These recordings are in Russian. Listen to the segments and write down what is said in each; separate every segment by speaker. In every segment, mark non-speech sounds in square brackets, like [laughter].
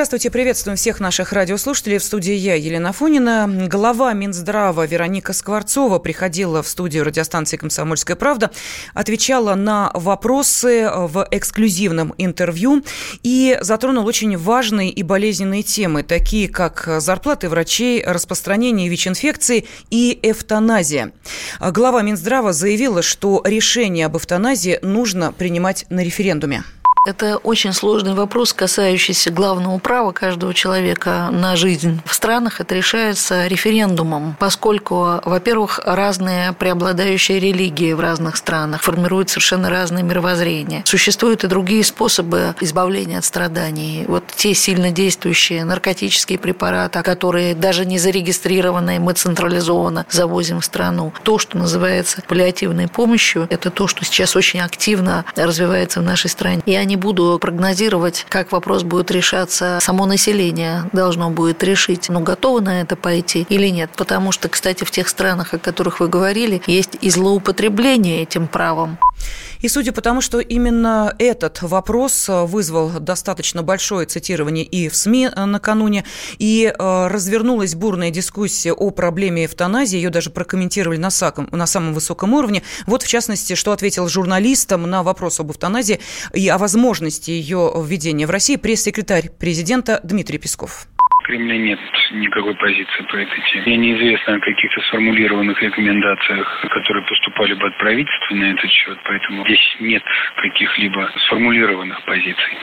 Speaker 1: Здравствуйте, приветствуем всех наших радиослушателей. В студии я, Елена Фонина. Глава Минздрава Вероника Скворцова приходила в студию радиостанции «Комсомольская правда», отвечала на вопросы в эксклюзивном интервью и затронула очень важные и болезненные темы, такие как зарплаты врачей, распространение ВИЧ-инфекции и эвтаназия. Глава Минздрава заявила, что решение об эвтаназии нужно принимать на референдуме.
Speaker 2: Это очень сложный вопрос, касающийся главного права каждого человека на жизнь. В странах это решается референдумом, поскольку, во-первых, разные преобладающие религии в разных странах формируют совершенно разные мировоззрения. Существуют и другие способы избавления от страданий. Вот те сильно действующие наркотические препараты, которые даже не зарегистрированы, мы централизованно завозим в страну. То, что называется паллиативной помощью, это то, что сейчас очень активно развивается в нашей стране. И они не буду прогнозировать, как вопрос будет решаться. Само население должно будет решить, ну, готовы на это пойти или нет. Потому что, кстати, в тех странах, о которых вы говорили, есть и злоупотребление этим правом.
Speaker 1: И судя по тому, что именно этот вопрос вызвал достаточно большое цитирование и в СМИ накануне, и э, развернулась бурная дискуссия о проблеме эвтаназии, ее даже прокомментировали на, саком, на самом высоком уровне. Вот, в частности, что ответил журналистам на вопрос об эвтаназии и о возможности ее введения в России пресс-секретарь президента Дмитрий Песков.
Speaker 3: Кремля нет никакой позиции по этой теме. Мне неизвестно о каких-то сформулированных рекомендациях, которые поступали бы от правительства на этот счет, поэтому здесь нет каких-либо сформулированных позиций.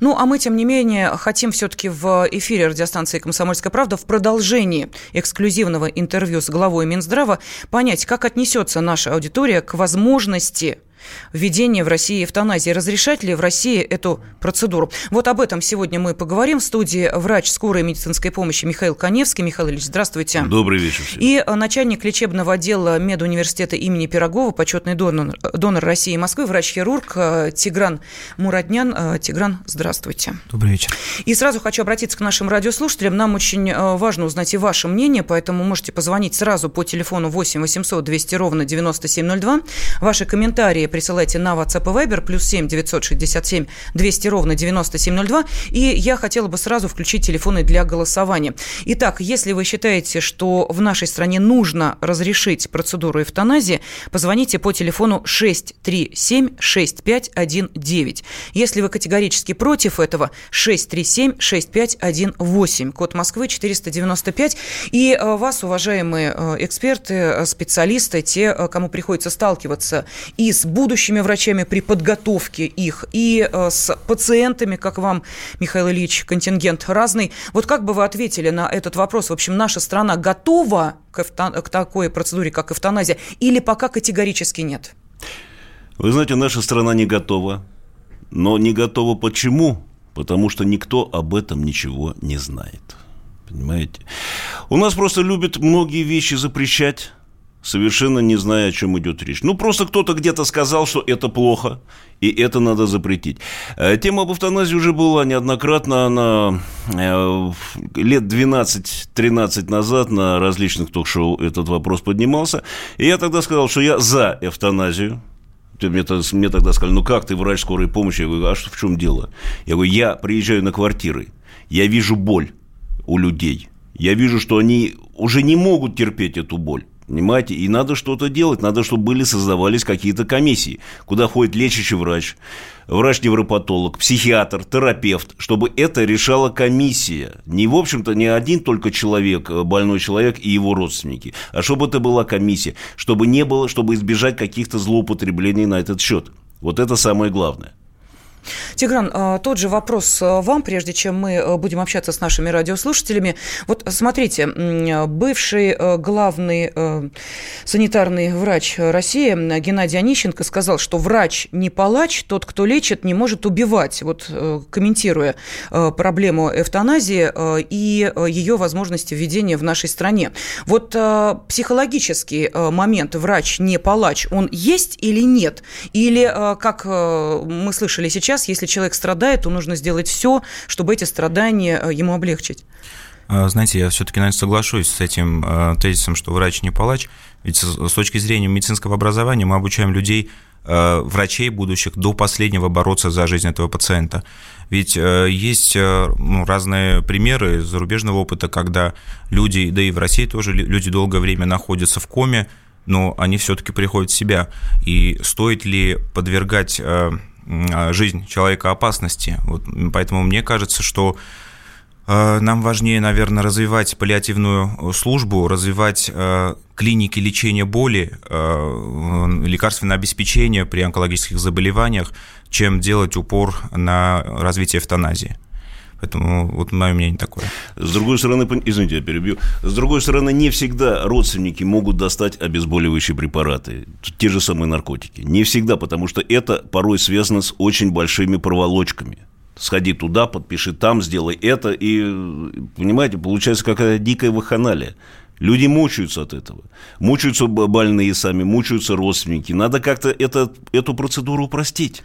Speaker 1: Ну, а мы, тем не менее, хотим все-таки в эфире радиостанции «Комсомольская правда» в продолжении эксклюзивного интервью с главой Минздрава понять, как отнесется наша аудитория к возможности введение в России эвтаназии. Разрешать ли в России эту процедуру? Вот об этом сегодня мы поговорим. В студии врач скорой медицинской помощи Михаил Коневский. Михаил Ильич, здравствуйте.
Speaker 4: Добрый вечер.
Speaker 1: Всем. И э, начальник лечебного отдела медуниверситета имени Пирогова, почетный донор, донор России и Москвы, врач-хирург э, Тигран Мураднян. Э, Тигран, здравствуйте.
Speaker 5: Добрый вечер.
Speaker 1: И сразу хочу обратиться к нашим радиослушателям. Нам очень важно узнать и ваше мнение, поэтому можете позвонить сразу по телефону 8 800 200 ровно 9702. Ваши комментарии присылайте на WhatsApp и Viber, плюс 7 967 200 ровно 9702. И я хотела бы сразу включить телефоны для голосования. Итак, если вы считаете, что в нашей стране нужно разрешить процедуру эвтаназии, позвоните по телефону 637 6519. Если вы категорически против этого, 637 6518, код Москвы 495. И э, вас, уважаемые э, эксперты, э, специалисты, те, кому приходится сталкиваться и с будущими врачами при подготовке их, и э, с пациентами, как вам, Михаил Ильич, контингент разный. Вот как бы вы ответили на этот вопрос? В общем, наша страна готова к, эвтан... к такой процедуре, как эвтаназия, или пока категорически нет?
Speaker 4: Вы знаете, наша страна не готова. Но не готова почему? Потому что никто об этом ничего не знает. Понимаете? У нас просто любят многие вещи запрещать совершенно не зная, о чем идет речь. Ну, просто кто-то где-то сказал, что это плохо, и это надо запретить. Э, тема об эвтаназии уже была неоднократно, она э, лет 12-13 назад на различных ток-шоу этот вопрос поднимался, и я тогда сказал, что я за эвтаназию, мне, мне тогда сказали, ну как ты врач скорой помощи? Я говорю, а что, в чем дело? Я говорю, я приезжаю на квартиры, я вижу боль у людей, я вижу, что они уже не могут терпеть эту боль. Понимаете? И надо что-то делать. Надо, чтобы были, создавались какие-то комиссии, куда ходит лечащий врач, врач-невропатолог, психиатр, терапевт, чтобы это решала комиссия. Не, в общем-то, не один только человек, э, больной человек и его родственники, а чтобы это была комиссия, чтобы не было, чтобы избежать каких-то злоупотреблений на этот счет. Вот это самое главное.
Speaker 1: Тигран, а, тот же вопрос а, вам, прежде чем мы а, будем общаться с нашими радиослушателями. Вот смотрите, бывший главный санитарный врач России Геннадий Онищенко сказал, что врач не палач, тот, кто лечит, не может убивать. Вот комментируя проблему эвтаназии и ее возможности введения в нашей стране. Вот психологический момент врач не палач, он есть или нет? Или, как мы слышали сейчас, сейчас, если человек страдает, то нужно сделать все, чтобы эти страдания э, ему облегчить.
Speaker 5: А, знаете, я все-таки, наверное, соглашусь с этим э, тезисом, что врач не палач. Ведь с точки зрения медицинского образования мы обучаем людей, э, врачей будущих, до последнего бороться за жизнь этого пациента. Ведь есть ну, разные примеры зарубежного опыта, когда люди, да и в России тоже люди долгое время находятся в коме, но они все-таки приходят в себя. И стоит ли подвергать жизнь человека опасности? Вот, поэтому мне кажется, что Э, нам важнее, наверное, развивать паллиативную э, службу, развивать э, клиники лечения боли, лекарственное обеспечение при онкологических заболеваниях, чем делать упор на развитие эвтаназии. Поэтому вот мое мнение такое.
Speaker 4: С другой стороны, извините, я перебью. С другой стороны, не всегда родственники могут достать обезболивающие препараты, те же самые наркотики. Не всегда, потому что это порой связано с очень большими проволочками сходи туда, подпиши там, сделай это. И, понимаете, получается какая-то дикая ваханалия. Люди мучаются от этого. Мучаются больные сами, мучаются родственники. Надо как-то это, эту процедуру упростить.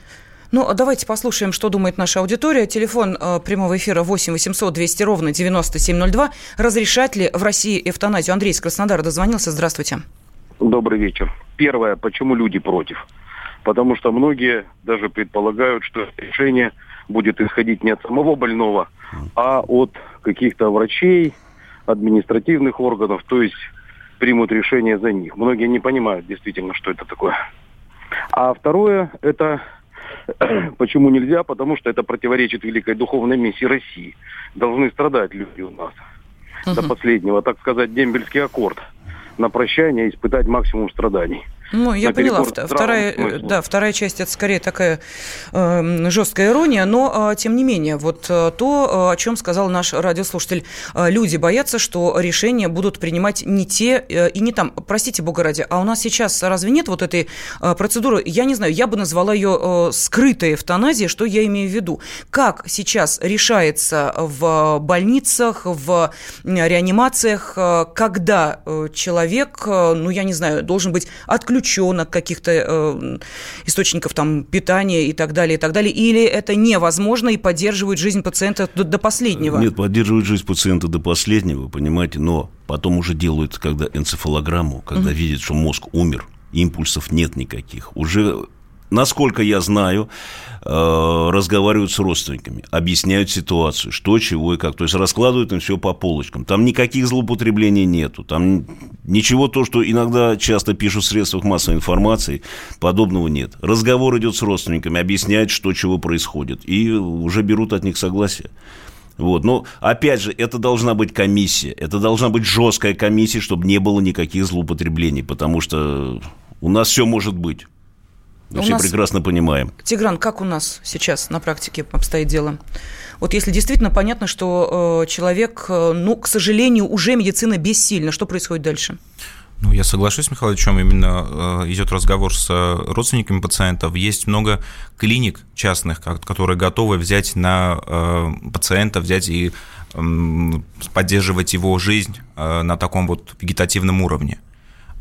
Speaker 1: Ну, давайте послушаем, что думает наша аудитория. Телефон э, прямого эфира 8 800 200 ровно 9702. Разрешать ли в России эвтаназию? Андрей из Краснодара дозвонился. Здравствуйте.
Speaker 6: Добрый вечер. Первое, почему люди против? Потому что многие даже предполагают, что решение – будет исходить не от самого больного, а от каких-то врачей, административных органов, то есть примут решение за них. Многие не понимают действительно, что это такое. А второе, это [coughs] почему нельзя, потому что это противоречит великой духовной миссии России. Должны страдать люди у нас uh-huh. до последнего, так сказать, дембельский аккорд на прощание испытать максимум страданий.
Speaker 1: Ну, я поняла. Вторая, э, да, вторая часть это скорее такая э, жесткая ирония, но э, тем не менее, вот э, то, э, о чем сказал наш радиослушатель, э, люди боятся, что решения будут принимать не те э, и не там. Простите, бога ради, а у нас сейчас разве нет вот этой э, процедуры? Я не знаю, я бы назвала ее э, скрытой эвтаназией, что я имею в виду? Как сейчас решается в больницах, в реанимациях, когда человек, ну, я не знаю, должен быть отключен отключен каких-то э, источников там, питания и так далее, и так далее? Или это невозможно и поддерживают жизнь пациента до, до последнего?
Speaker 4: Нет, поддерживают жизнь пациента до последнего, понимаете, но потом уже делают, когда энцефалограмму, когда mm-hmm. видят, что мозг умер, импульсов нет никаких. Уже насколько я знаю, разговаривают с родственниками, объясняют ситуацию, что, чего и как. То есть раскладывают им все по полочкам. Там никаких злоупотреблений нету. Там ничего то, что иногда часто пишут в средствах массовой информации, подобного нет. Разговор идет с родственниками, объясняют, что, чего происходит. И уже берут от них согласие. Вот. Но, опять же, это должна быть комиссия. Это должна быть жесткая комиссия, чтобы не было никаких злоупотреблений. Потому что у нас все может быть. Мы все нас... прекрасно понимаем.
Speaker 1: Тигран, как у нас сейчас на практике обстоит дело? Вот если действительно понятно, что э, человек, э, ну, к сожалению, уже медицина бессильна, что происходит дальше?
Speaker 5: Ну, я соглашусь, Михаил, о чем именно э, идет разговор с родственниками пациентов. Есть много клиник частных, которые готовы взять на э, пациента, взять и поддерживать его жизнь э, на таком вот вегетативном уровне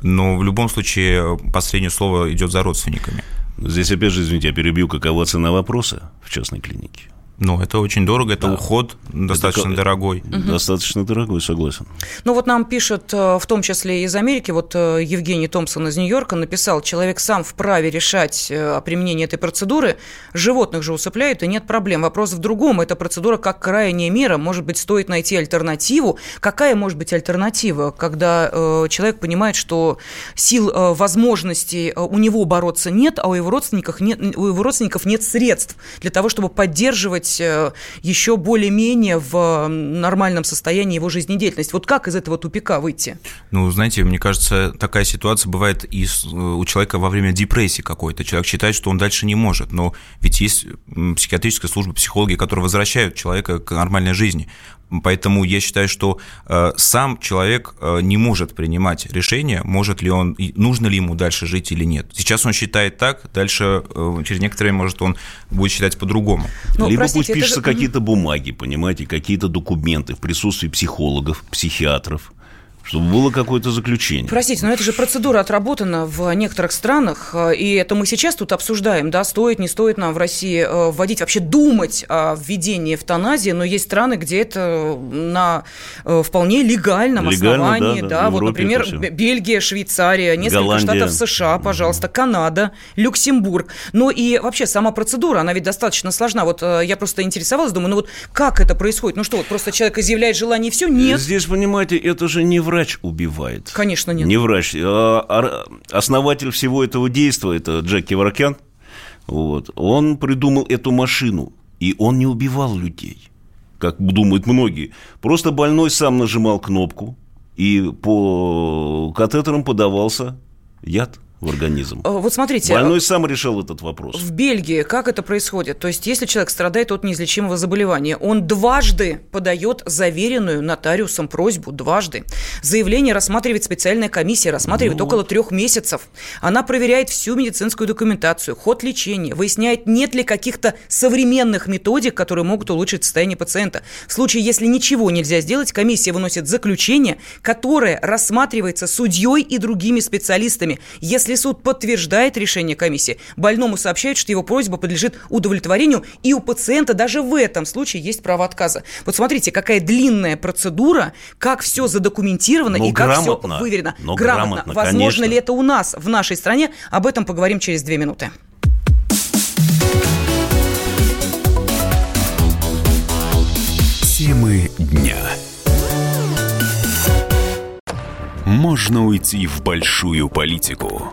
Speaker 5: но в любом случае последнее слово идет за родственниками.
Speaker 4: Здесь опять же, извините, я перебью, какова цена вопроса в частной клинике?
Speaker 5: Ну, это очень дорого, это да. уход достаточно это, дорогой.
Speaker 4: Достаточно дорогой, согласен.
Speaker 1: Ну, вот нам пишут, э, в том числе из Америки, вот э, Евгений Томпсон из Нью-Йорка написал, человек сам вправе решать э, о применении этой процедуры, животных же усыпляют, и нет проблем. Вопрос в другом, эта процедура как крайняя мера, может быть, стоит найти альтернативу. Какая может быть альтернатива, когда человек понимает, что сил, возможностей у него бороться нет, а у его, родственников нет, у его родственников нет средств для того, чтобы поддерживать поддерживать э, еще более-менее в нормальном состоянии его жизнедеятельность. Вот как из этого тупика выйти?
Speaker 5: Ну, знаете, мне кажется, такая ситуация бывает и э, у человека во время депрессии какой-то. Человек считает, что он дальше не может, но ведь есть психиатрическая служба, психологи, которые возвращают человека к нормальной жизни. Поэтому я считаю, что э, сам человек э, не может принимать решение, может ли он, нужно ли ему дальше жить или нет. Сейчас он считает так, дальше э, через некоторое время, может, он будет считать по-другому.
Speaker 4: Но, ну, Либо простите, пусть пишутся же... какие-то бумаги, понимаете, какие-то документы в присутствии психологов, психиатров. Чтобы было какое-то заключение.
Speaker 1: Простите, но это же процедура отработана в некоторых странах, э, и это мы сейчас тут обсуждаем, да, стоит, не стоит нам в России э, вводить, вообще думать о введении эвтаназии, но есть страны, где это на э, вполне легальном Легально, основании, да, да, да вот, например, Бельгия, Швейцария, несколько Голландия. штатов США, пожалуйста, Канада, Люксембург. Ну и вообще сама процедура, она ведь достаточно сложна. Вот я просто интересовалась, думаю, ну вот как это происходит? Ну что, вот просто человек изъявляет желание и все? Нет.
Speaker 4: Здесь, понимаете, это же не в врач убивает.
Speaker 1: Конечно, нет.
Speaker 4: Не врач. А основатель всего этого действия, это Джеки Варакян, вот, он придумал эту машину, и он не убивал людей, как думают многие. Просто больной сам нажимал кнопку, и по катетерам подавался яд в организм. Э,
Speaker 1: вот смотрите.
Speaker 4: Больной сам решил этот вопрос.
Speaker 1: В Бельгии как это происходит? То есть, если человек страдает от неизлечимого заболевания, он дважды подает заверенную нотариусом просьбу, дважды. Заявление рассматривает специальная комиссия, рассматривает ну, около трех месяцев. Она проверяет всю медицинскую документацию, ход лечения, выясняет, нет ли каких-то современных методик, которые могут улучшить состояние пациента. В случае, если ничего нельзя сделать, комиссия выносит заключение, которое рассматривается судьей и другими специалистами. Если если суд подтверждает решение комиссии, больному сообщают, что его просьба подлежит удовлетворению, и у пациента даже в этом случае есть право отказа. Вот смотрите, какая длинная процедура, как все задокументировано но и как все выверено.
Speaker 4: Но грамотно.
Speaker 1: грамотно Возможно конечно. ли это у нас, в нашей стране? Об этом поговорим через две минуты.
Speaker 7: Темы дня. Можно уйти в большую политику,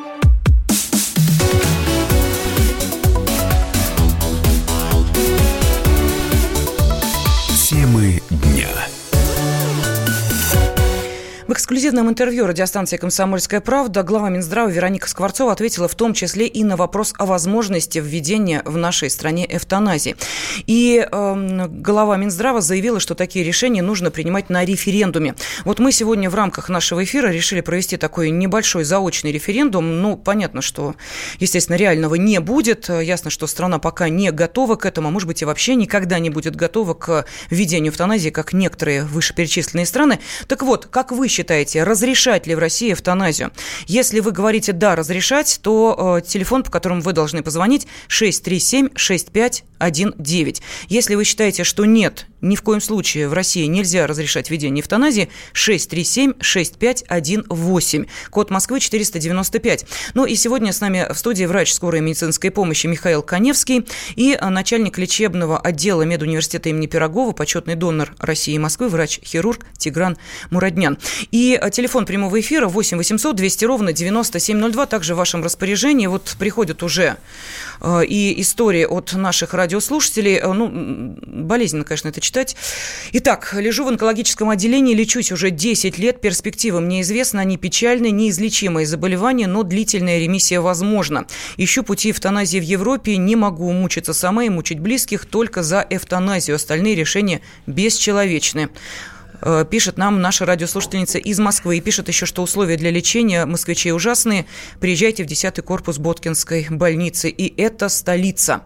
Speaker 1: В эксклюзивном интервью радиостанции «Комсомольская правда» глава Минздрава Вероника Скворцова ответила в том числе и на вопрос о возможности введения в нашей стране эвтаназии. И э, глава Минздрава заявила, что такие решения нужно принимать на референдуме. Вот мы сегодня в рамках нашего эфира решили провести такой небольшой заочный референдум. Ну, понятно, что, естественно, реального не будет. Ясно, что страна пока не готова к этому, а может быть и вообще никогда не будет готова к введению эвтаназии, как некоторые вышеперечисленные страны. Так вот, как вы считаете, считаете, разрешать ли в России эвтаназию? Если вы говорите «да, разрешать», то э, телефон, по которому вы должны позвонить, 637-6519. Если вы считаете, что нет, ни в коем случае в России нельзя разрешать введение эвтаназии, 637-6518. Код Москвы 495. Ну и сегодня с нами в студии врач скорой медицинской помощи Михаил Коневский и начальник лечебного отдела медуниверситета имени Пирогова, почетный донор России и Москвы, врач-хирург Тигран Мураднян. И телефон прямого эфира 8 800 200 ровно 9702, также в вашем распоряжении. Вот приходят уже э, и истории от наших радиослушателей. Э, ну, болезненно, конечно, это читать. Итак, лежу в онкологическом отделении, лечусь уже 10 лет. Перспективы мне известны, они печальные, неизлечимые заболевания, но длительная ремиссия возможна. Ищу пути эвтаназии в Европе, не могу мучиться сама и мучить близких только за эвтаназию. Остальные решения бесчеловечны. Э, пишет нам наша радиослушательница из Москвы. И пишет еще, что условия для лечения москвичей ужасные. Приезжайте в 10 корпус Боткинской больницы. И это столица.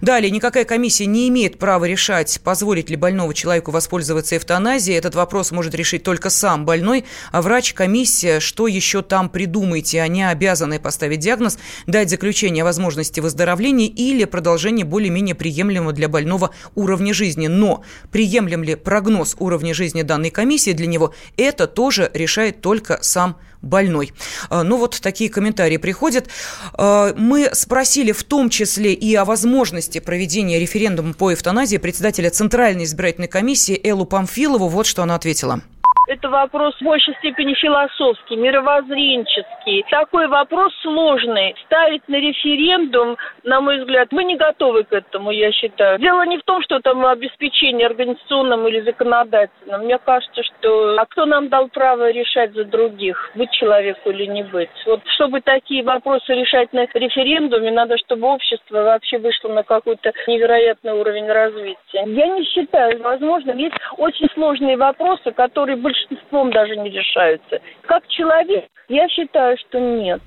Speaker 1: Далее, никакая комиссия не имеет права решать, позволить ли больному человеку воспользоваться эвтаназией. Этот вопрос может решить только сам больной. А врач, комиссия, что еще там придумаете? Они обязаны поставить диагноз, дать заключение о возможности выздоровления или продолжения более-менее приемлемого для больного уровня жизни. Но приемлем ли прогноз уровня жизни данного данной комиссии для него, это тоже решает только сам больной. А, ну вот такие комментарии приходят. А, мы спросили в том числе и о возможности проведения референдума по эвтаназии председателя Центральной избирательной комиссии Эллу Памфилову. Вот что она ответила.
Speaker 8: Это вопрос в большей степени философский, мировоззренческий. Такой вопрос сложный. Ставить на референдум на мой взгляд, мы не готовы к этому, я считаю. Дело не в том, что там обеспечение организационным или законодательным. Мне кажется, что а кто нам дал право решать за других, быть человеку или не быть? Вот чтобы такие вопросы решать на референдуме, надо, чтобы общество вообще вышло на какой-то невероятный уровень развития. Я не считаю возможным. Есть очень сложные вопросы, которые большинством даже не решаются. Как человек, я считаю, что нет.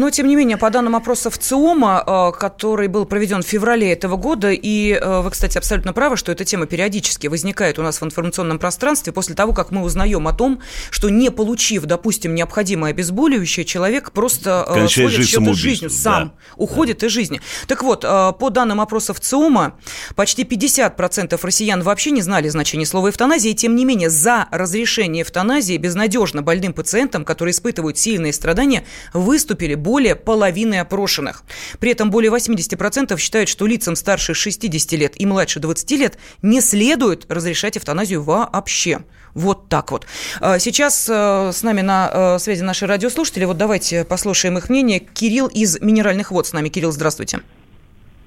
Speaker 1: Но, тем не менее, по данным опроса в ЦИОМа, э, который был проведен в феврале этого года, и э, вы, кстати, абсолютно правы, что эта тема периодически возникает у нас в информационном пространстве после того, как мы узнаем о том, что не получив, допустим, необходимое обезболивающее, человек просто
Speaker 4: э, Кончает
Speaker 1: счеты с жизнью, сам да. уходит да. из жизни. Так вот, по данным опроса в ЦИОМа, почти 50% россиян вообще не знали значения слова эвтаназия, и тем не менее за разрешение эвтаназии безнадежно больным пациентам, которые испытывают сильные страдания, выступили более половины опрошенных. При этом более 80% считают, что лицам старше 60 лет и младше 20 лет не следует разрешать эвтаназию вообще. Вот так вот. А, сейчас э, с нами на э, связи наши радиослушатели. Вот давайте послушаем их мнение. Кирилл из Минеральных вод с нами. Кирилл, здравствуйте.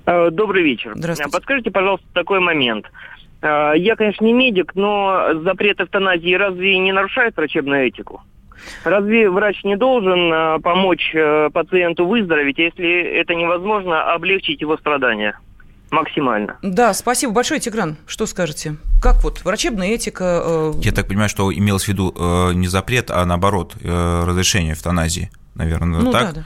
Speaker 9: Э, добрый вечер.
Speaker 1: Здравствуйте.
Speaker 9: Подскажите, пожалуйста, такой момент. Я, конечно, не медик, но запрет эвтаназии разве не нарушает врачебную этику? Разве врач не должен э, помочь э, пациенту выздороветь, если это невозможно, облегчить его страдания? максимально.
Speaker 1: Да, спасибо большое, Тигран. Что скажете? Как вот врачебная этика?
Speaker 5: Э... Я так понимаю, что имелось в виду э, не запрет, а наоборот э, разрешение эвтаназии, наверное, ну, так? Да, да.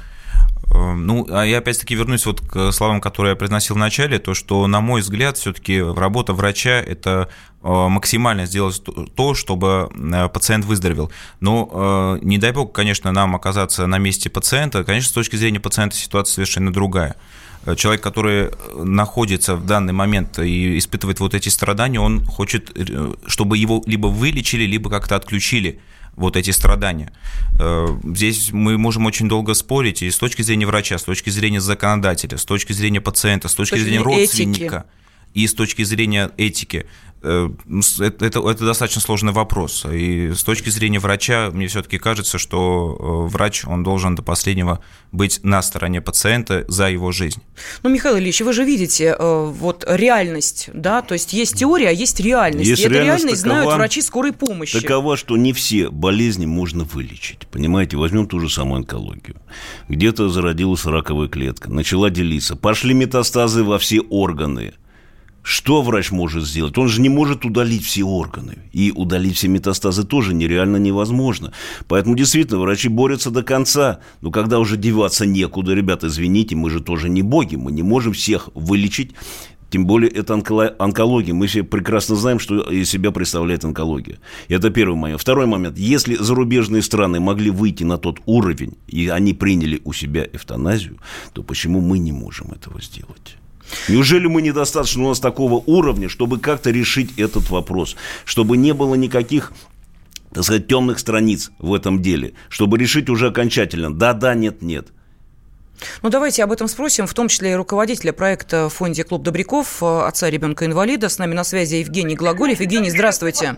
Speaker 5: Эм, ну, а я опять-таки вернусь вот к словам, которые я произносил в начале, то, что, на мой взгляд, все-таки работа врача – это э, максимально сделать то, чтобы э, пациент выздоровел. Но, э, не дай бог, конечно, нам оказаться на месте пациента, конечно, с точки зрения пациента ситуация совершенно другая. Человек, который находится в данный момент и испытывает вот эти страдания, он хочет, чтобы его либо вылечили, либо как-то отключили вот эти страдания. Э, здесь мы можем очень долго спорить и с точки зрения врача, с точки зрения законодателя, с точки зрения пациента, с точки, с точки зрения родственника. Этики и с точки зрения этики. Э, это, это, это достаточно сложный вопрос. И с точки зрения врача, мне все-таки кажется, что э, врач, он должен до последнего быть на стороне пациента за его жизнь.
Speaker 1: Ну, Михаил Ильич, вы же видите э, вот реальность, да, то есть есть теория, а есть реальность.
Speaker 4: Есть
Speaker 1: и
Speaker 4: реальность,
Speaker 1: эту реальность такова, знают врачи скорой помощи.
Speaker 4: Такова, что не все болезни можно вылечить. Понимаете, возьмем ту же самую онкологию. Где-то зародилась раковая клетка, начала делиться, пошли метастазы во все органы – что врач может сделать? Он же не может удалить все органы. И удалить все метастазы тоже нереально невозможно. Поэтому действительно врачи борются до конца. Но когда уже деваться некуда, ребята, извините, мы же тоже не боги. Мы не можем всех вылечить. Тем более это онкология. Мы все прекрасно знаем, что из себя представляет онкология. Это первый момент. Второй момент. Если зарубежные страны могли выйти на тот уровень, и они приняли у себя эвтаназию, то почему мы не можем этого сделать? Неужели мы недостаточно у нас такого уровня, чтобы как-то решить этот вопрос? Чтобы не было никаких так сказать, темных страниц в этом деле, чтобы решить уже окончательно, да-да, нет-нет.
Speaker 1: Ну, давайте об этом спросим, в том числе и руководителя проекта в фонде «Клуб Добряков», э, отца ребенка-инвалида. С нами на связи Евгений Глаголев. Евгений, здравствуйте.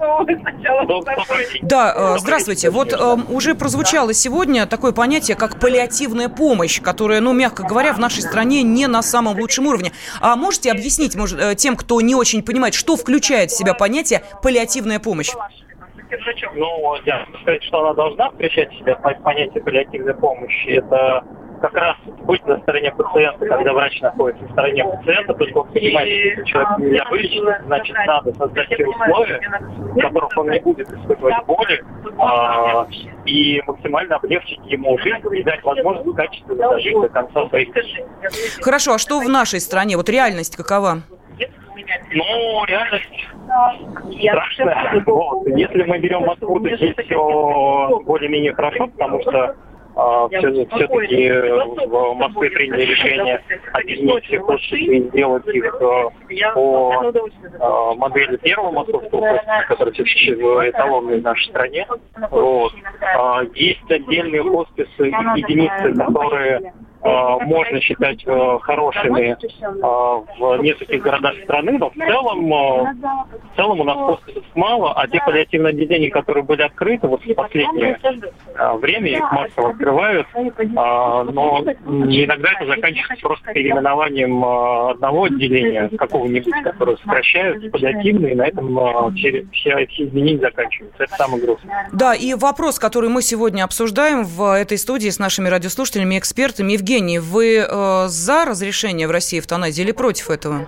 Speaker 1: Да, э, здравствуйте. Вот э, уже прозвучало сегодня такое понятие, как паллиативная помощь, которая, ну, мягко говоря, в нашей стране не на самом лучшем уровне. А можете объяснить может, тем, кто не очень понимает, что включает в себя понятие паллиативная помощь?
Speaker 10: Ну, я сказать, что она должна включать в себя понятие паллиативной помощи. Это как раз быть на стороне пациента, когда врач находится на стороне пациента, только он понимает, что человек нельзя вылечить, значит, надо создать те условия, в которых он не будет испытывать боли, а, и максимально облегчить ему жизнь и дать возможность качественно дожить до конца своих
Speaker 1: Хорошо, а что в нашей стране? Вот реальность какова?
Speaker 10: Ну, реальность страшная. Вот. Если мы берем Москву, то здесь все более-менее хорошо, потому что все-таки э, в Москве приняли решение объединить все хосписы и сделать их э, по э, модели первого московского хосписа, который все-таки эталонный в нашей стране. Вот. Есть отдельные хосписы, единицы, которые можно считать хорошими в нескольких городах страны, но в целом, в целом у нас хосписов мало, а те паллиативные отделения, которые были открыты вот в последнее время, их массово открывают, но иногда это заканчивается просто переименованием одного отделения, какого-нибудь, которое сокращают, паллиативные, и на этом все, все изменения заканчиваются. Это самое грустное.
Speaker 1: Да, и вопрос, который мы сегодня обсуждаем в этой студии с нашими радиослушателями и экспертами. Евгений, вы э, за разрешение в России эвтаназии или против этого?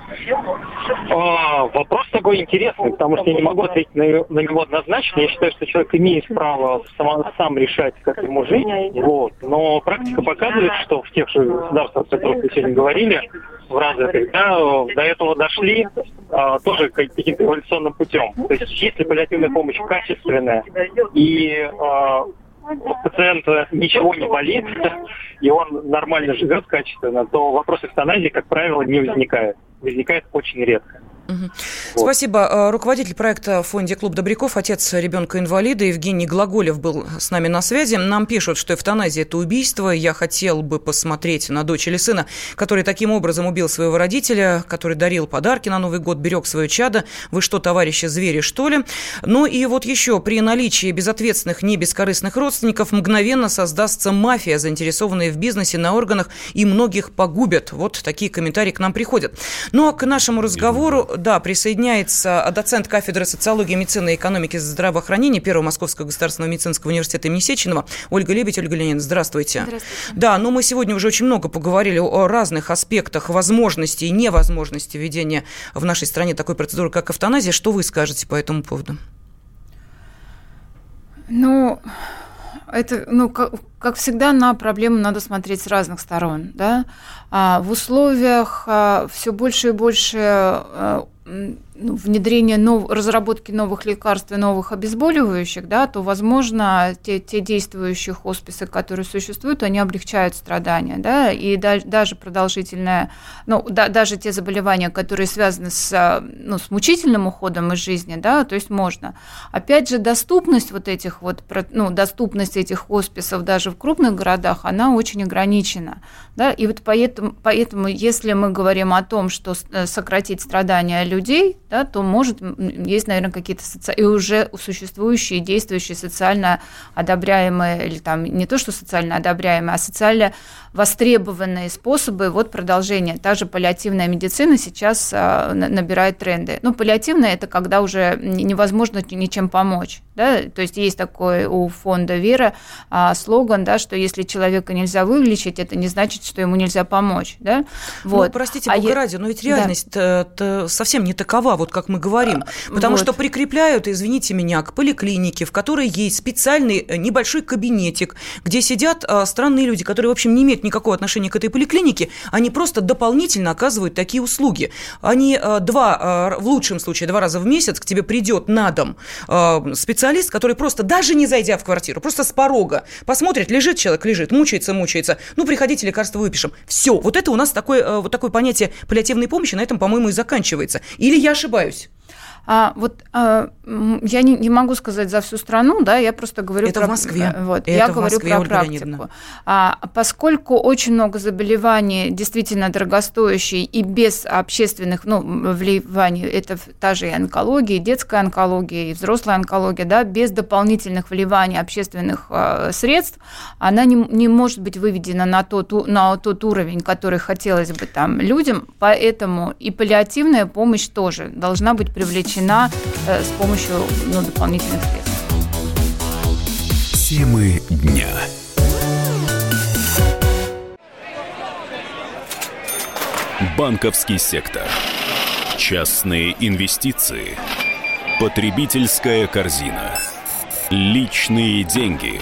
Speaker 10: А, вопрос такой интересный, потому что я не могу ответить на, на него однозначно. Я считаю, что человек имеет право сам, сам решать, как ему жить. Вот. Но практика показывает, что в тех же государствах, о которых вы сегодня говорили, в развитых, да, до этого дошли а, тоже каким-то эволюционным путем. То есть если паллиативная помощь качественная и а, у пациента ничего не болит, и он нормально живет качественно, то вопрос эвтаназии, как правило, не возникает. Возникает очень редко.
Speaker 1: Угу. Вот. Спасибо. А, руководитель проекта в фонде «Клуб Добряков», отец ребенка-инвалида Евгений Глаголев был с нами на связи. Нам пишут, что эвтаназия – это убийство. Я хотел бы посмотреть на дочь или сына, который таким образом убил своего родителя, который дарил подарки на Новый год, берег свое чадо. Вы что, товарищи звери, что ли? Ну и вот еще, при наличии безответственных, не бескорыстных родственников мгновенно создастся мафия, заинтересованная в бизнесе, на органах, и многих погубят. Вот такие комментарии к нам приходят. Ну а к нашему разговору да, присоединяется доцент кафедры социологии, медицины и экономики здравоохранения Первого Московского государственного медицинского университета имени Сеченова Ольга Лебедь. Ольга Леонидовна, здравствуйте. Здравствуйте. Да, но мы сегодня уже очень много поговорили о разных аспектах возможности и невозможности ведения в нашей стране такой процедуры, как эвтаназия. Что вы скажете по этому поводу?
Speaker 11: Ну, это, ну, как, как всегда, на проблему надо смотреть с разных сторон. Да? А в условиях а, все больше и больше а, ну, внедрение нов, разработки новых лекарств и новых обезболивающих, да, то, возможно, те, те действующие хосписы, которые существуют, они облегчают страдания, да, и да, даже продолжительное, ну, да, даже те заболевания, которые связаны с, ну, с мучительным уходом из жизни, да, то есть можно. Опять же, доступность вот этих вот, ну, доступность этих хосписов даже в крупных городах, она очень ограничена, да, и вот поэтому, поэтому если мы говорим о том, что э, сократить страдания людей, да, то может есть, наверное, какие-то соци... и уже существующие, действующие социально одобряемые, или там не то, что социально одобряемые, а социально востребованные способы вот продолжения. Та же паллиативная медицина сейчас а, набирает тренды. Ну, паллиативная – это когда уже невозможно ничем помочь. Да? То есть есть такой у фонда «Вера» а, слоган, да, что если человека нельзя вылечить, это не значит, что ему нельзя помочь. Да?
Speaker 1: Ну, вот. Ну, простите, а Бога ради, но ведь реальность да. совсем не такова, вот как мы говорим. Потому вот. что прикрепляют, извините меня, к поликлинике, в которой есть специальный э, небольшой кабинетик, где сидят а, странные люди, которые, в общем, не имеют никакого отношения к этой поликлинике, они просто дополнительно оказывают такие услуги. Они а, два, а, в лучшем случае, два раза в месяц к тебе придет на дом а, специалист, который просто, даже не зайдя в квартиру, просто с порога посмотрит, лежит человек, лежит, мучается, мучается, ну, приходите, лекарство выпишем. Все, вот это у нас такое, вот такое понятие паллиативной помощи на этом, по-моему, и заканчивается. Или я ошибаюсь? ошибаюсь.
Speaker 11: А, вот а, я не, не могу сказать за всю страну, да, я просто говорю
Speaker 1: это
Speaker 11: про...
Speaker 1: в Москве.
Speaker 11: Вот,
Speaker 1: это
Speaker 11: я
Speaker 1: в
Speaker 11: говорю
Speaker 1: Москве,
Speaker 11: про практику. А, поскольку очень много заболеваний действительно дорогостоящие и без общественных ну, вливаний, это та же и онкология, и детская онкология, и взрослая онкология, да, без дополнительных вливаний общественных а, средств, она не, не может быть выведена на тот, на тот уровень, который хотелось бы там людям, поэтому и паллиативная помощь тоже должна быть привлечена привлечена э, с помощью ну, дополнительных средств.
Speaker 7: Темы дня. Банковский сектор. Частные инвестиции. Потребительская корзина. Личные деньги.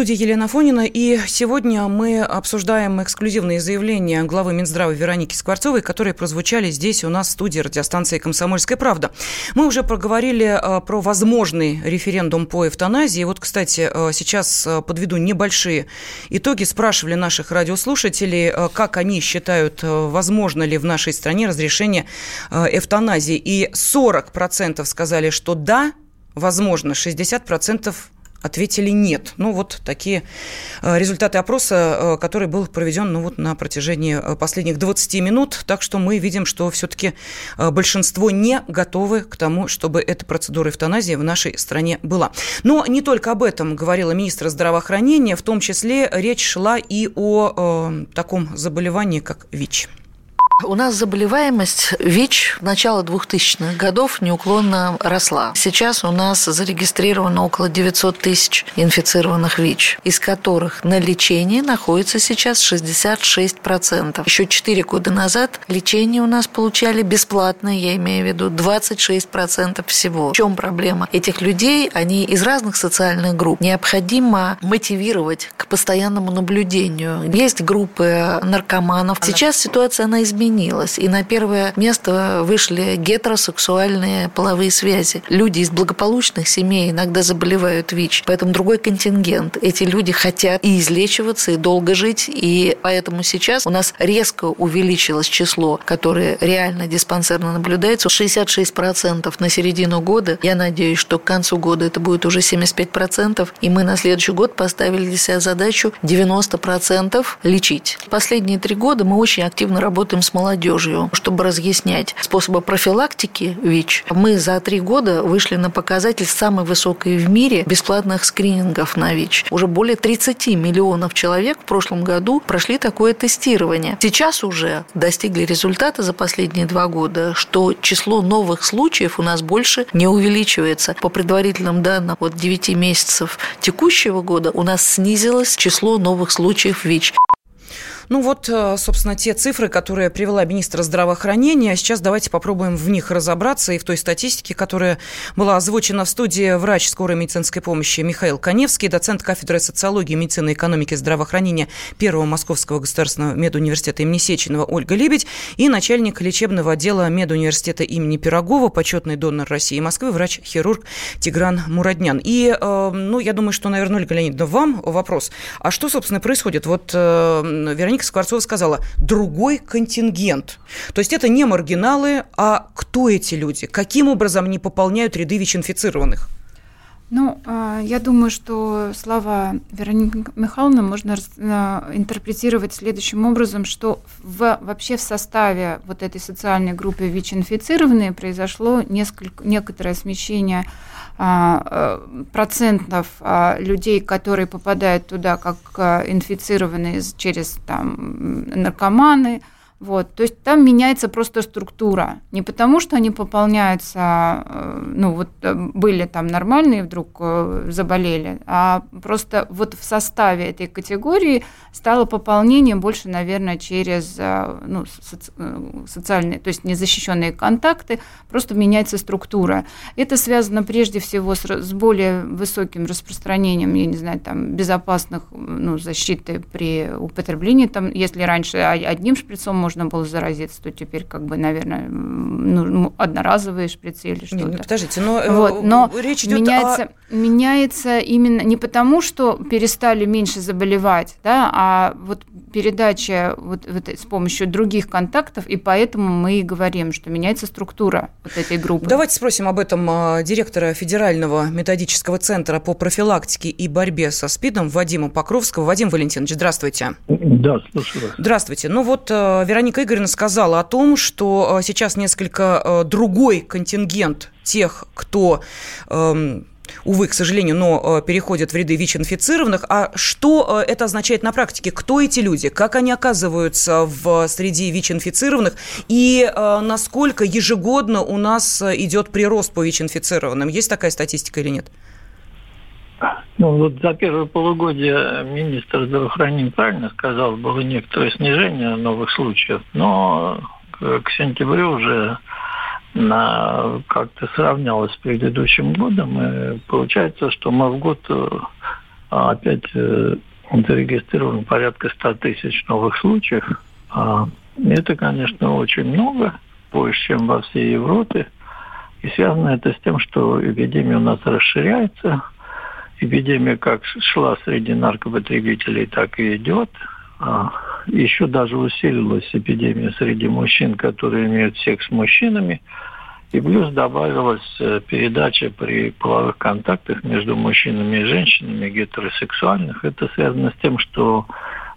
Speaker 1: Студии Елена Фонина, и сегодня мы обсуждаем эксклюзивные заявления главы Минздрава Вероники Скворцовой, которые прозвучали здесь у нас в студии радиостанции «Комсомольская правда». Мы уже проговорили э, про возможный референдум по эвтаназии. Вот, кстати, э, сейчас э, подведу небольшие итоги. Спрашивали наших радиослушателей, как они считают, возможно ли в нашей стране разрешение эвтаназии. И 40% сказали, что да, возможно, 60% ответили нет. Ну, вот такие э, результаты опроса, э, который был проведен ну, вот на протяжении э, последних 20 минут. Так что мы видим, что все-таки большинство не готовы к тому, чтобы эта процедура эвтаназии в нашей стране была. Но не только об этом говорила министр здравоохранения, в том числе речь шла и о э, таком заболевании, как ВИЧ.
Speaker 2: У нас заболеваемость ВИЧ в начало 2000-х годов неуклонно росла. Сейчас у нас зарегистрировано около 900 тысяч инфицированных ВИЧ, из которых на лечении находится сейчас 66%. Еще 4 года назад лечение у нас получали бесплатно, я имею в виду 26% всего. В чем проблема? Этих людей, они из разных социальных групп. Необходимо мотивировать к постоянному наблюдению. Есть группы наркоманов. Сейчас ситуация, она изменилась изменилось. И на первое место вышли гетеросексуальные половые связи. Люди из благополучных семей иногда заболевают ВИЧ. Поэтому другой контингент. Эти люди хотят и излечиваться, и долго жить. И поэтому сейчас у нас резко увеличилось число, которое реально диспансерно наблюдается. 66% на середину года. Я надеюсь, что к концу года это будет уже 75%. И мы на следующий год поставили для себя задачу 90% лечить. Последние три года мы очень активно работаем с молодежью, чтобы разъяснять способы профилактики ВИЧ. Мы за три года вышли на показатель самый высокий в мире бесплатных скринингов на ВИЧ. Уже более 30 миллионов человек в прошлом году прошли такое тестирование. Сейчас уже достигли результата за последние два года, что число новых случаев у нас больше не увеличивается. По предварительным данным, от 9 месяцев текущего года у нас снизилось число новых случаев ВИЧ.
Speaker 1: Ну вот, э, собственно, те цифры, которые привела министр здравоохранения. Сейчас давайте попробуем в них разобраться и в той статистике, которая была озвучена в студии врач скорой медицинской помощи Михаил Коневский, доцент кафедры социологии, медицины, экономики, здравоохранения Первого Московского государственного медуниверситета имени Сеченова Ольга Лебедь и начальник лечебного отдела медуниверситета имени Пирогова, почетный донор России и Москвы, врач-хирург Тигран Мураднян. И, э, ну, я думаю, что, наверное, Ольга Леонидовна, вам вопрос. А что, собственно, происходит? Вот э, Вероника Вероника Скворцова сказала, другой контингент. То есть это не маргиналы, а кто эти люди? Каким образом они пополняют ряды ВИЧ-инфицированных?
Speaker 11: Ну, а, я думаю, что слова Вероники Михайловны можно а, интерпретировать следующим образом, что в, вообще в составе вот этой социальной группы ВИЧ-инфицированные произошло несколько, некоторое смещение а, процентов людей, которые попадают туда как инфицированные через там, наркоманы, вот, то есть там меняется просто структура. Не потому, что они пополняются, э, ну вот э, были там нормальные, вдруг э, заболели, а просто вот в составе этой категории стало пополнение больше, наверное, через ну, соци- социальные, то есть незащищенные контакты, просто меняется структура. Это связано прежде всего с, с более высоким распространением, я не знаю, там безопасных ну, защиты при употреблении. Там, если раньше одним шприцом можно было заразиться, то теперь, как бы, наверное, ну, одноразовые шприцы или что-то. Нет,
Speaker 1: ну, подождите, но, э,
Speaker 11: вот, но речь идет меняется, о... меняется именно не потому, что перестали меньше заболевать, да, а вот передача вот, вот с помощью других контактов, и поэтому мы и говорим, что меняется структура вот этой группы.
Speaker 1: Давайте спросим об этом а, директора Федерального методического центра по профилактике и борьбе со СПИДом Вадима Покровского. Вадим Валентинович, здравствуйте.
Speaker 12: Да, слушаю вас.
Speaker 1: Здравствуйте. Ну вот э, Вероника Игоревна сказала о том, что э, сейчас несколько э, другой контингент тех, кто эм, увы, к сожалению, но переходят в ряды ВИЧ-инфицированных. А что это означает на практике? Кто эти люди? Как они оказываются в среде ВИЧ-инфицированных? И насколько ежегодно у нас идет прирост по ВИЧ-инфицированным? Есть такая статистика или нет?
Speaker 12: Ну, вот за первое полугодие министр здравоохранения правильно сказал, было некоторое снижение новых случаев, но к сентябрю уже на как-то сравнялось с предыдущим годом, и получается, что мы в год а опять э, зарегистрировано порядка 100 тысяч новых случаев. А, это, конечно, очень много, больше, чем во всей Европе. И связано это с тем, что эпидемия у нас расширяется. Эпидемия как шла среди наркопотребителей, так и идет. А, еще даже усилилась эпидемия среди мужчин, которые имеют секс с мужчинами. И плюс добавилась э, передача при половых контактах между мужчинами и женщинами гетеросексуальных. Это связано с тем, что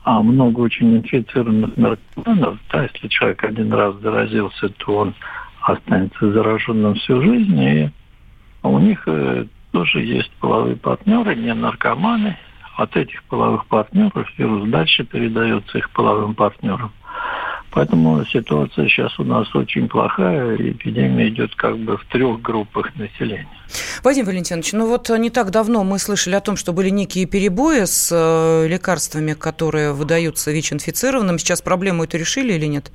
Speaker 12: а, много очень инфицированных наркоманов. Да, если человек один раз заразился, то он останется зараженным всю жизнь. И у них э, тоже есть половые партнеры, не наркоманы. От этих половых партнеров вирус дальше передается их половым партнерам. Поэтому ситуация сейчас у нас очень плохая, эпидемия идет как бы в трех группах населения.
Speaker 1: Вадим Валентинович, ну вот не так давно мы слышали о том, что были некие перебои с э, лекарствами, которые выдаются ВИЧ-инфицированным. Сейчас проблему эту решили или нет?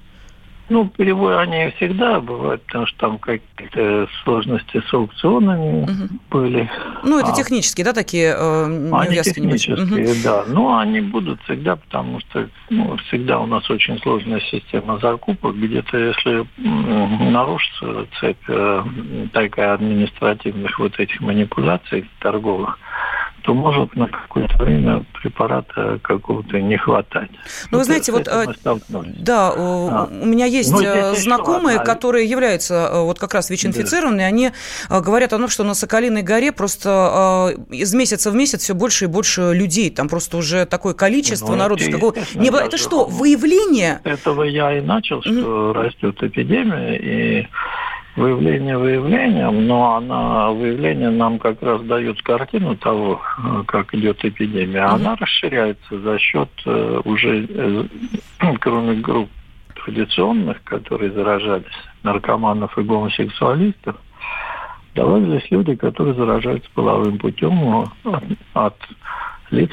Speaker 12: Ну, перебои они всегда бывают, потому что там какие-то сложности с аукционами угу. были.
Speaker 1: Ну, это а, технические, да, такие э,
Speaker 12: Они технические, угу. да. Но они будут всегда, потому что ну, всегда у нас очень сложная система закупок. Где-то, если нарушится цепь э, такая административных вот этих манипуляций торговых, то может на какое-то время препарата какого-то не хватать.
Speaker 1: Ну, вы знаете, вот, э, да, а. у меня есть ну, э, знакомые, которые являются э, вот как раз ВИЧ-инфицированные, да. они говорят о том, что на Соколиной горе просто из месяца в месяц все больше и больше людей, там просто уже такое количество ну, народу. Это, какого... не было... это что, выявление?
Speaker 12: Этого я и начал, что растет эпидемия, и выявление выявлением, но она, выявление нам как раз дает картину того, как идет эпидемия. Она расширяется за счет э, уже, э, [clears throat] кроме групп традиционных, которые заражались, наркоманов и гомосексуалистов, добавились люди, которые заражаются половым путем от лиц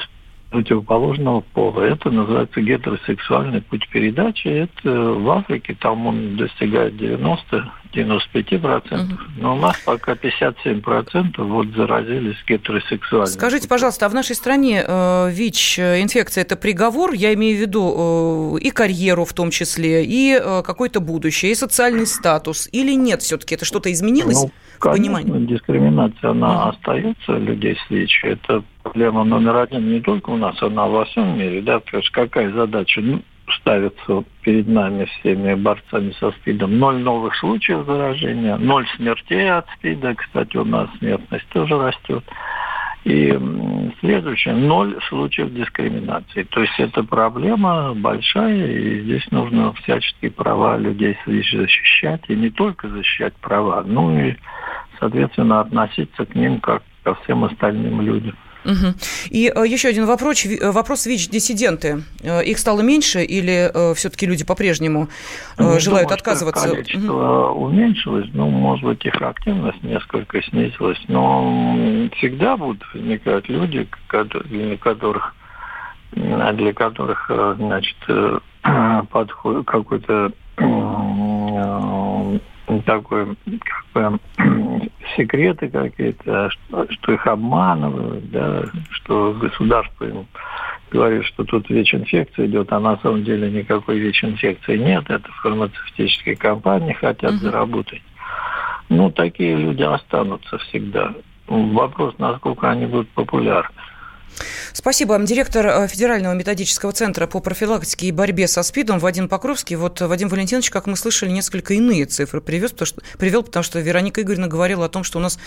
Speaker 12: противоположного пола. Это называется гетеросексуальный путь передачи. Это в Африке, там он достигает 90-95%, угу. но у нас пока 57% вот заразились гетеросексуально.
Speaker 1: Скажите, пожалуйста, а в нашей стране э, ВИЧ-инфекция – это приговор? Я имею в виду э, и карьеру в том числе, и э, какое-то будущее, и социальный статус, или нет все-таки? Это что-то изменилось? Ну,
Speaker 12: Конечно, понимании? дискриминация, она остается людей с ВИЧ. Это проблема номер один не только у нас, она во всем мире. Да? То есть какая задача ну, ставится перед нами всеми борцами со СПИДом? Ноль новых случаев заражения, ноль смертей от СПИДа. Кстати, у нас смертность тоже растет. И следующее, ноль случаев дискриминации. То есть это проблема большая, и здесь нужно всяческие права людей защищать, и не только защищать права, но и, соответственно, относиться к ним как ко всем остальным людям.
Speaker 1: Угу. И э, еще один вопрос, э, вопрос ВИЧ-диссиденты. Э, их стало меньше или все-таки люди по-прежнему ну, желают думаю, отказываться?
Speaker 12: Количество угу. уменьшилось, ну, может быть, их активность несколько снизилась, но всегда будут возникать люди, для которых для которых, значит, [clears throat] подходит какой-то такой, как бы, [clears throat] секреты какие-то, что, что их обманывают, да, что государство им говорит, что тут ВИЧ-инфекция идет, а на самом деле никакой ВИЧ-инфекции нет, это фармацевтические компании хотят угу. заработать. Ну, такие люди останутся всегда. Вопрос, насколько они будут популярны.
Speaker 1: Спасибо. Директор э, Федерального методического центра по профилактике и борьбе со СПИДом Вадим Покровский. Вот Вадим Валентинович, как мы слышали, несколько иные цифры привез, потому что, привел, потому что Вероника Игоревна говорила о том, что у нас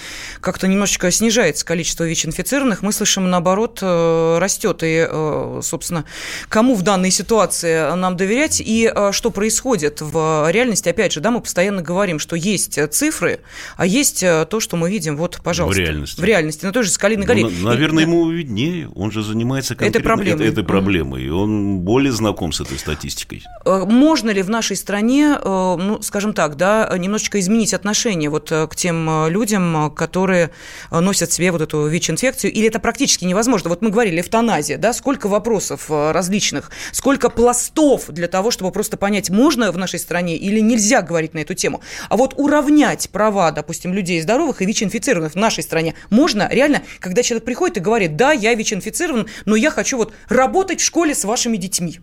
Speaker 1: как-то немножечко снижается количество ВИЧ-инфицированных. Мы слышим, наоборот, э, растет. И, э, собственно, кому в данной ситуации нам доверять и что происходит в реальности? Опять же, да, мы постоянно говорим, что есть цифры, а есть то, что мы видим, вот, пожалуйста.
Speaker 4: В реальности.
Speaker 1: В реальности, на той же Скалиной горе.
Speaker 4: Ну, наверное, и... ему виднее он же занимается конкретно этой проблемой. этой проблемой, и он более знаком с этой статистикой.
Speaker 1: Э, можно ли в нашей стране, э, ну, скажем так, да, немножечко изменить отношение вот э, к тем людям, которые носят в себе вот эту ВИЧ-инфекцию, или это практически невозможно? Вот мы говорили, эвтаназия, да, сколько вопросов различных, сколько пластов для того, чтобы просто понять, можно в нашей стране или нельзя говорить на эту тему. А вот уравнять права, допустим, людей здоровых и ВИЧ-инфицированных в нашей стране можно реально, когда человек приходит и говорит, да, я ВИЧ-инфицирован, но я хочу вот работать в школе с вашими детьми.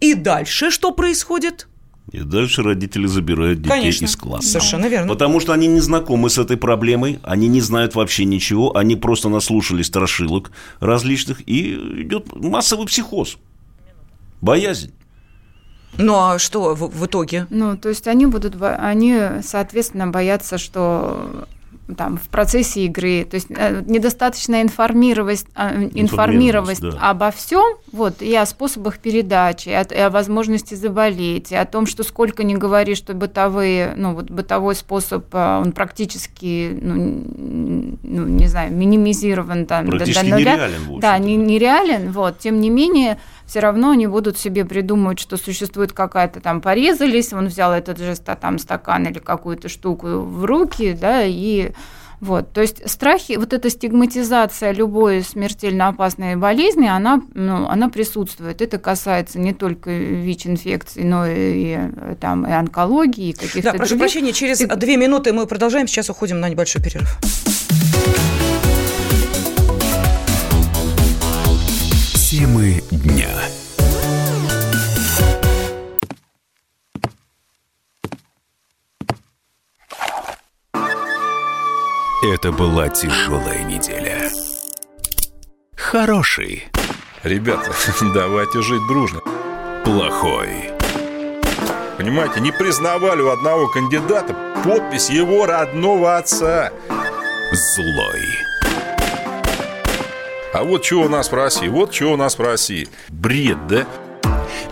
Speaker 1: И дальше что происходит?
Speaker 4: И дальше родители забирают детей
Speaker 1: Конечно.
Speaker 4: из класса.
Speaker 1: Совершенно верно.
Speaker 4: Потому что они не знакомы с этой проблемой, они не знают вообще ничего, они просто наслушались страшилок различных, и идет массовый психоз. Боязнь.
Speaker 1: Ну а что в, в итоге?
Speaker 11: Ну, то есть они будут, они, соответственно, боятся, что там в процессе игры, то есть э, недостаточная информированность, а, информированность
Speaker 4: да.
Speaker 11: обо всем, вот, и о способах передачи, и о, и о возможности заболеть, и о том, что сколько не говори, что бытовые, ну, вот бытовой способ, а, он практически, ну, ну, не знаю, минимизирован там до- до нуля.
Speaker 4: нереален,
Speaker 11: Да, не- нереален, вот, тем не менее, все равно они будут себе придумывать, что существует какая-то там порезались, он взял этот же там стакан или какую-то штуку в руки, да, и вот, то есть страхи, вот эта стигматизация любой смертельно опасной болезни, она, ну, она присутствует. Это касается не только ВИЧ-инфекций, но и, там, и онкологии, и каких-то
Speaker 1: Да, прошу
Speaker 11: других.
Speaker 1: прощения, через две минуты мы продолжаем. Сейчас уходим на небольшой перерыв.
Speaker 7: Темы дня. Это была тяжелая неделя. Хороший.
Speaker 13: Ребята, [laughs] давайте жить дружно.
Speaker 7: Плохой.
Speaker 13: Понимаете, не признавали у одного кандидата подпись его родного отца.
Speaker 7: Злой.
Speaker 13: А вот что у нас в России, вот что у нас в России. Бред, да?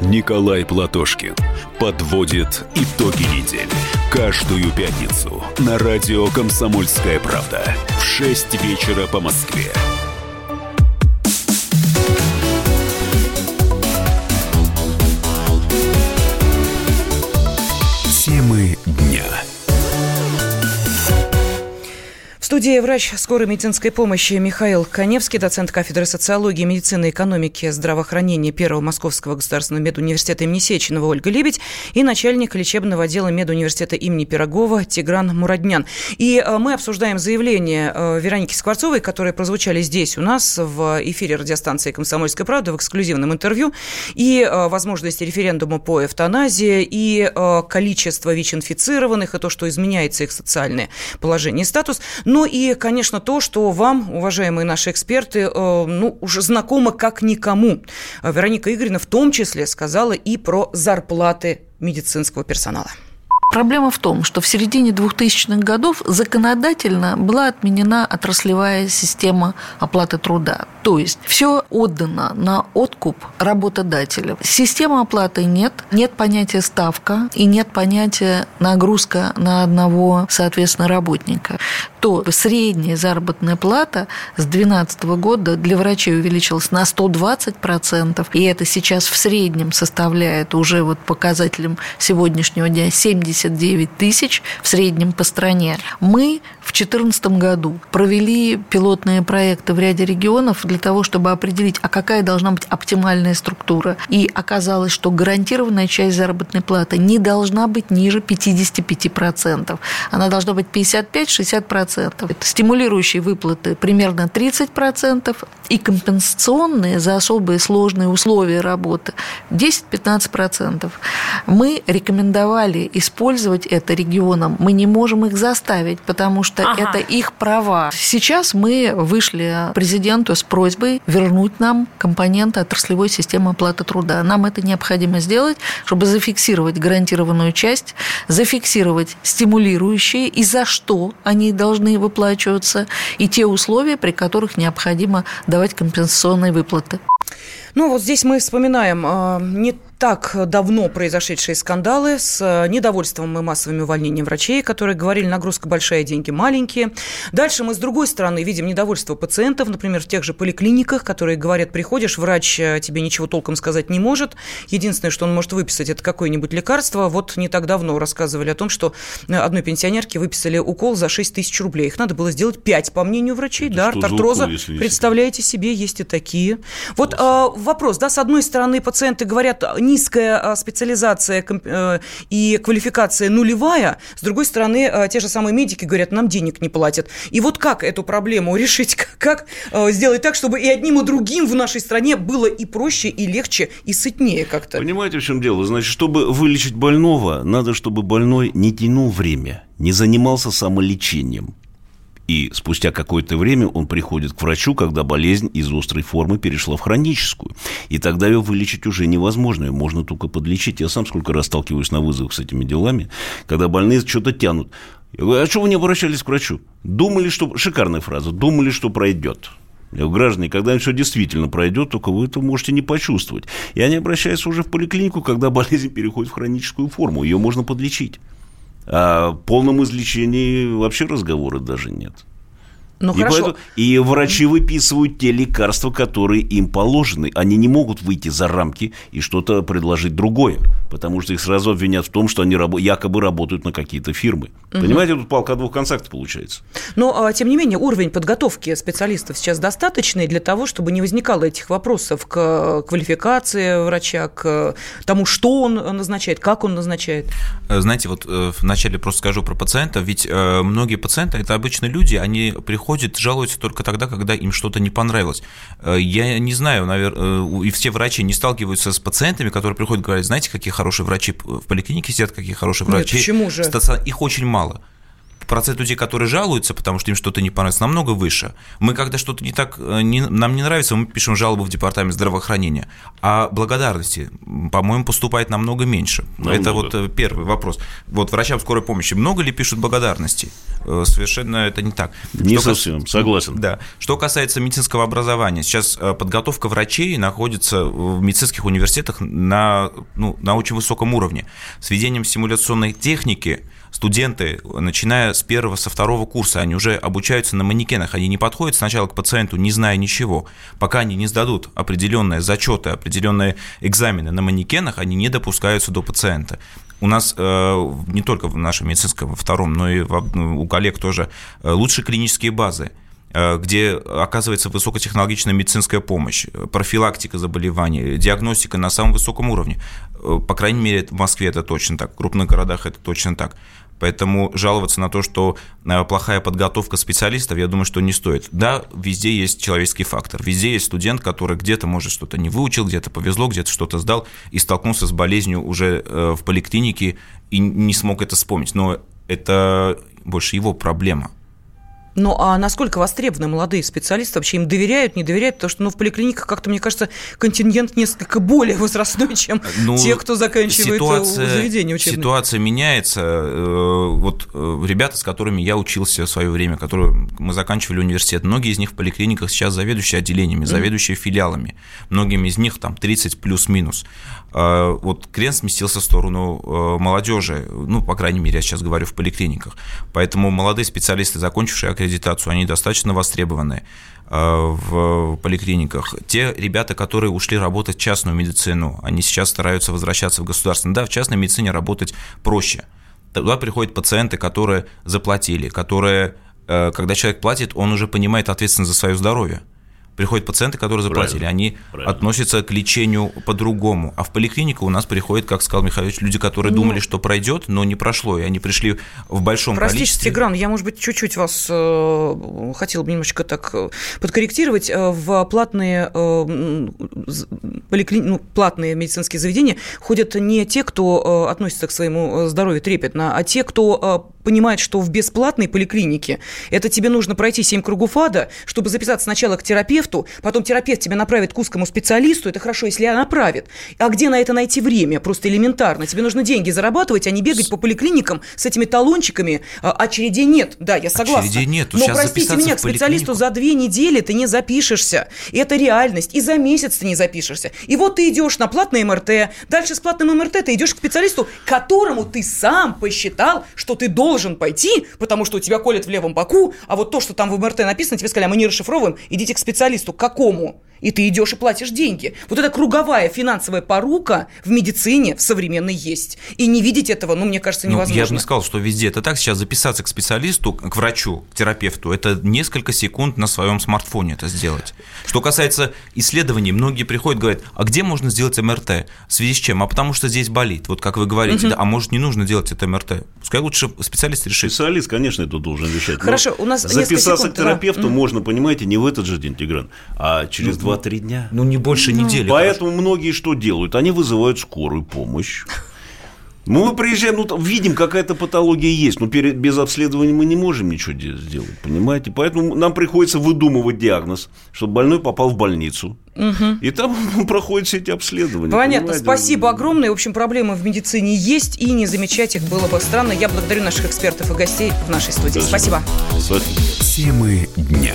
Speaker 7: Николай Платошкин подводит итоги недели. Каждую пятницу на радио «Комсомольская правда» в 6 вечера по Москве.
Speaker 1: Студии врач скорой медицинской помощи Михаил Коневский, доцент кафедры социологии, медицины, экономики, здравоохранения Первого Московского государственного медуниверситета имени Сеченова Ольга Лебедь и начальник лечебного отдела медуниверситета имени Пирогова Тигран Мураднян. И э, мы обсуждаем заявления э, Вероники Скворцовой, которые прозвучали здесь у нас в эфире радиостанции «Комсомольская правда» в эксклюзивном интервью, и э, возможности референдума по эвтаназии, и количество ВИЧ-инфицированных, и то, что изменяется их социальное положение и статус. Ну и, конечно, то, что вам, уважаемые наши эксперты, э, ну, уже знакомо как никому. Вероника Игоревна в том числе сказала и про зарплаты медицинского персонала.
Speaker 2: Проблема в том, что в середине 2000-х годов законодательно была отменена отраслевая система оплаты труда. То есть все отдано на откуп работодателя. Системы оплаты нет, нет понятия ставка и нет понятия нагрузка на одного, соответственно, работника. То средняя заработная плата с 2012 года для врачей увеличилась на 120%, и это сейчас в среднем составляет уже вот показателем сегодняшнего дня 79 тысяч в среднем по стране. Мы в 2014 году провели пилотные проекты в ряде регионов для того, чтобы определить, а какая должна быть оптимальная структура. И оказалось, что гарантированная часть заработной платы не должна быть ниже 55%. Она должна быть 55-60%. Это стимулирующие выплаты примерно 30% и компенсационные за особые сложные условия работы 10-15%. Мы рекомендовали использовать это регионам. Мы не можем их заставить, потому что
Speaker 1: Ага.
Speaker 2: это их права. Сейчас мы вышли президенту с просьбой вернуть нам компоненты отраслевой системы оплаты труда. Нам это необходимо сделать, чтобы зафиксировать гарантированную часть, зафиксировать стимулирующие и за что они должны выплачиваться, и те условия, при которых необходимо давать компенсационные выплаты.
Speaker 1: Ну, вот здесь мы вспоминаем э, не так давно произошедшие скандалы с э, недовольством и массовыми увольнениями врачей, которые говорили, нагрузка большая, деньги маленькие. Дальше мы, с другой стороны, видим недовольство пациентов, например, в тех же поликлиниках, которые говорят, приходишь, врач э, тебе ничего толком сказать не может. Единственное, что он может выписать, это какое-нибудь лекарство. Вот не так давно рассказывали о том, что э, одной пенсионерке выписали укол за 6 тысяч рублей. Их надо было сделать 5, по мнению врачей.
Speaker 4: Это
Speaker 1: да, артроза.
Speaker 4: укол, не
Speaker 1: Представляете себе, есть и такие. Вот э, вопрос, да, с одной стороны, пациенты говорят, низкая а, специализация э, и квалификация нулевая, с другой стороны, а, те же самые медики говорят, нам денег не платят. И вот как эту проблему решить? [laughs] Как сделать так, чтобы и одним, и другим в нашей стране было и проще, и легче, и сытнее как-то?
Speaker 4: Понимаете, в чем дело? Значит, чтобы вылечить больного, надо, чтобы больной не тянул время, не занимался самолечением. И спустя какое-то время он приходит к врачу, когда болезнь из острой формы перешла в хроническую. И тогда ее вылечить уже невозможно, ее можно только подлечить. Я сам сколько раз сталкиваюсь на вызовах с этими делами, когда больные что-то тянут. Я говорю, а что вы не обращались к врачу? Думали, что... Шикарная фраза. Думали, что пройдет. Я говорю, граждане, когда все действительно пройдет, только вы это можете не почувствовать. И они обращаются уже в поликлинику, когда [laughs] болезнь переходит в хроническую форму. Ее можно подлечить. О полном излечении вообще разговора даже нет. Ну, и, хорошо. Поэтому, и врачи выписывают те лекарства, которые им положены. Они не могут выйти за рамки и что-то предложить другое, потому что их сразу обвинят в том, что они раб- якобы работают на какие-то фирмы. Угу. Понимаете, тут палка о двух концах получается.
Speaker 1: Но, а, тем не менее, уровень подготовки специалистов сейчас достаточный для того, чтобы не возникало этих вопросов к квалификации врача, к тому, что он назначает, как он назначает.
Speaker 5: Э, знаете, вот э, вначале просто скажу про пациентов, ведь э, многие пациенты – это обычно люди, они приходят приходят, жалуются только тогда, когда им что-то не понравилось. Э, я не знаю, наверное, и все врачи не сталкиваются с пациентами, которые приходят и говорят, знаете, какие хорошие врачи в поликлинике сидят, какие хорошие врачи.
Speaker 1: Нет, почему же?
Speaker 5: Их очень мало процент людей, которые жалуются, потому что им что-то не понравится, намного выше. Мы, когда что-то не так, э, не, нам не нравится, мы пишем жалобу в департамент здравоохранения. А благодарности, по-моему, поступает намного меньше. Намного. Это вот э, первый вопрос. Вот врачам скорой помощи много ли пишут благодарности? Э, совершенно это не так.
Speaker 4: Не что совсем, кас... согласен.
Speaker 5: Да. Что касается медицинского образования, сейчас подготовка врачей находится в медицинских университетах на, ну, на очень высоком уровне. С введением симуляционной техники студенты, начиная с первого, со второго курса, они уже обучаются на манекенах, они не подходят сначала к пациенту, не зная ничего. Пока они не сдадут определенные зачеты, определенные экзамены на манекенах, они не допускаются до пациента. У нас э, не только в нашем медицинском, во втором, но и в, ну, у коллег тоже э, лучшие клинические базы э, где оказывается высокотехнологичная медицинская помощь, профилактика заболеваний, диагностика на самом высоком уровне. Э, по крайней мере, в Москве это точно так, в крупных городах это точно так. Поэтому жаловаться на то, что э, плохая подготовка специалистов, я думаю, что не стоит. Да, везде есть человеческий фактор. Везде есть студент, который где-то, может, что-то не выучил, где-то повезло, где-то что-то сдал и столкнулся с болезнью уже э, в поликлинике и не смог это вспомнить. Но это больше его проблема.
Speaker 1: Ну, а насколько востребованы молодые специалисты? Вообще им доверяют, не доверяют? Потому что ну, в поликлиниках как-то, мне кажется, контингент несколько более возрастной, чем ну, те, кто заканчивает ситуация, заведение учебное.
Speaker 5: Ситуация меняется. Э, вот э, ребята, с которыми я учился в свое время, которые мы заканчивали университет, многие из них в поликлиниках сейчас заведующие отделениями, заведующие филиалами. Многим из них там 30 плюс-минус. А, вот крен сместился в сторону э, молодежи, ну, по крайней мере, я сейчас говорю в поликлиниках. Поэтому молодые специалисты, закончившие аккредитацию, они достаточно востребованы э, в поликлиниках. Те ребята, которые ушли работать в частную медицину, они сейчас стараются возвращаться в государственную. Да, в частной медицине работать проще. Туда приходят пациенты, которые заплатили, которые, э, когда человек платит, он уже понимает ответственность за свое здоровье приходят пациенты, которые заплатили, Правильно. они Правильно. относятся к лечению по-другому. А в поликлинику у нас приходят, как сказал Михайлович, люди, которые ну, думали, что пройдет, но не прошло, и они пришли в большом
Speaker 1: простите,
Speaker 5: количестве.
Speaker 1: Простите, Тигран, я, может быть, чуть-чуть вас э, хотела бы немножечко так э, подкорректировать. Э, в платные, э, поликли... ну, платные медицинские заведения ходят не те, кто э, относится к своему э, здоровью трепетно, а те, кто э, понимает, что в бесплатной поликлинике это тебе нужно пройти 7 кругов ада, чтобы записаться сначала к терапевту, потом терапевт тебя направит к узкому специалисту, это хорошо, если направит. А где на это найти время? Просто элементарно. Тебе нужно деньги зарабатывать, а не бегать по поликлиникам с этими талончиками. А, очередей нет, да, я согласна.
Speaker 5: Очередей нет.
Speaker 1: Но простите меня, к специалисту за две недели ты не запишешься. И это реальность. И за месяц ты не запишешься. И вот ты идешь на платное МРТ, дальше с платным МРТ ты идешь к специалисту, которому ты сам посчитал, что ты должен должен пойти, потому что у тебя колят в левом боку, а вот то, что там в МРТ написано, тебе сказали, а мы не расшифровываем, идите к специалисту специалисту какому? и ты идешь и платишь деньги. Вот эта круговая финансовая порука в медицине в современной есть. И не видеть этого, ну, мне кажется, невозможно.
Speaker 5: Ну, я же не сказал, что везде это так. Сейчас записаться к специалисту, к врачу, к терапевту, это несколько секунд на своем смартфоне это сделать. Что касается исследований, многие приходят и говорят, а где можно сделать МРТ? В связи с чем? А потому что здесь болит. Вот как вы говорите, угу. да, а может не нужно делать это МРТ? Пускай лучше специалист решит.
Speaker 4: Специалист, конечно, это должен решать.
Speaker 1: Хорошо, у нас
Speaker 4: Записаться
Speaker 1: секунд,
Speaker 4: к терапевту да. можно, понимаете, не в этот же день, Тигран, а через ну, 2-3 дня.
Speaker 5: Ну, не больше ну, недели.
Speaker 4: Поэтому хорошо. многие что делают? Они вызывают скорую помощь. Мы приезжаем, ну, видим, какая-то патология есть, но перед, без обследования мы не можем ничего сделать, понимаете? Поэтому нам приходится выдумывать диагноз, чтобы больной попал в больницу. Угу. И там [laughs] проходят все эти обследования.
Speaker 1: Понятно. Понимаете? Спасибо огромное. В общем, проблемы в медицине есть, и не замечать их было бы странно. Я благодарю наших экспертов и гостей в нашей студии. Спасибо. Спасибо.
Speaker 7: Темы дня.